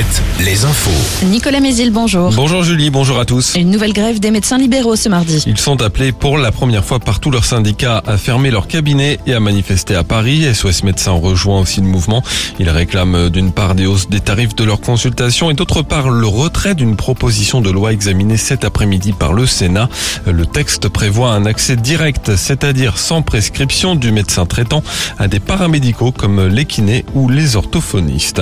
Alouette, les infos. Nicolas Mézil, bonjour. Bonjour Julie, bonjour à tous. Une nouvelle grève des médecins libéraux ce mardi. Ils sont appelés pour la première fois par tous leurs syndicats à fermer leur cabinet et à manifester à Paris. SOS Médecins rejoint aussi le mouvement. Ils réclament d'une part des hausses des tarifs de leurs consultations et d'autre part le retrait d'une proposition de loi examinée cet après-midi par le Sénat. Le texte prévoit un accès direct, c'est-à-dire sans prescription du médecin traitant à des paramédicaux comme les kinés ou les orthophonistes.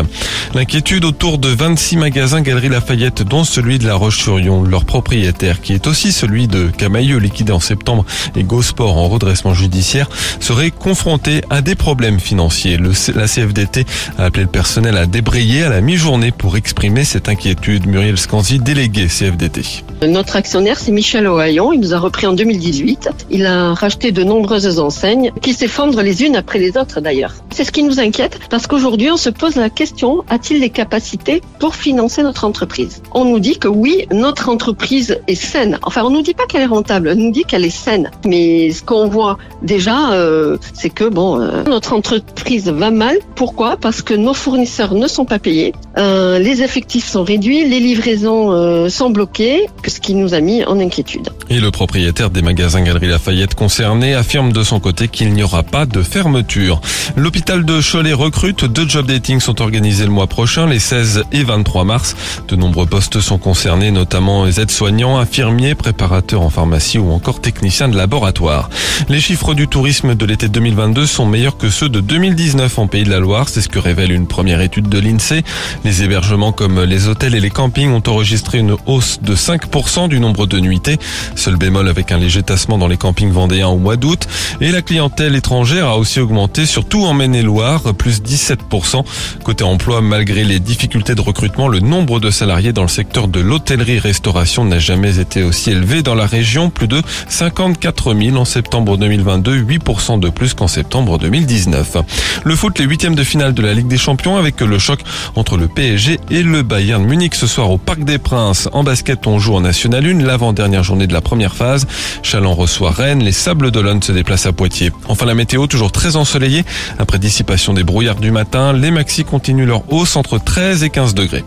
L'inquiétude autour de 26 magasins Galerie Lafayette, dont celui de La Roche-sur-Yon, leur propriétaire, qui est aussi celui de Camailleux, liquidé en septembre, et Gosport en redressement judiciaire, serait confronté à des problèmes financiers. La CFDT a appelé le personnel à débrayer à la mi-journée pour exprimer cette inquiétude. Muriel Scanzi, délégué CFDT. Notre actionnaire, c'est Michel Ohaillon. Il nous a repris en 2018. Il a racheté de nombreuses enseignes qui s'effondrent les unes après les autres d'ailleurs. C'est ce qui nous inquiète parce qu'aujourd'hui, on se pose la question, a-t-il les capacités pour financer notre entreprise On nous dit que oui, notre entreprise est saine. Enfin, on nous dit pas qu'elle est rentable, on nous dit qu'elle est saine. Mais ce qu'on voit déjà, euh, c'est que bon, euh, notre entreprise va mal. Pourquoi? Parce que nos fournisseurs ne sont pas payés, euh, les effectifs sont réduits, les livraisons sont bloquées, ce qui nous a mis en inquiétude. Et le propriétaire des magasins Galerie Lafayette concernés affirme de son côté qu'il n'y aura pas de fermeture. L'hôpital de Cholet recrute. Deux job dating sont organisés le mois prochain, les 16 et 23 mars. De nombreux postes sont concernés, notamment les aides-soignants, infirmiers, préparateurs en pharmacie ou encore techniciens de laboratoire. Les chiffres du tourisme de l'été 2022 sont meilleurs que ceux de 2019 en Pays de la Loire. C'est ce que révèle une première étude de l'INSEE. Les hébergements comme les hôtels et les campings ont enregistré une hausse de 5% du nombre de nuitées. Seul bémol avec un léger tassement dans les campings vendéens au mois d'août. Et la clientèle étrangère a aussi augmenté, surtout en Maine-et-Loire, plus 17%. Côté emploi, malgré les difficultés de recrutement, le nombre de salariés dans le secteur de l'hôtellerie-restauration n'a jamais été aussi élevé dans la région. Plus de 54 000 en septembre 2022, 8% de plus qu'en septembre 2019. Le foot, les huitièmes de finale de la Ligue des Champions avec le choc entre le PSG et le Bayern Munich ce soir au Parc des Princes. En basket, on joue en National 1, l'avant-dernière journée de la première phase. Chalon reçoit Rennes, les Sables d'Olonne se déplacent à Poitiers. Enfin, la météo toujours très ensoleillée. Après dissipation des brouillards du matin, les maxis continuent leur hausse entre 13 et 15 degrés.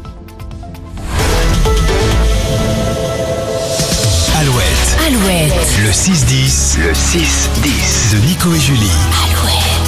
Alouette, Alouette. le 6-10, le 6-10 de Nico et Julie. Alouette,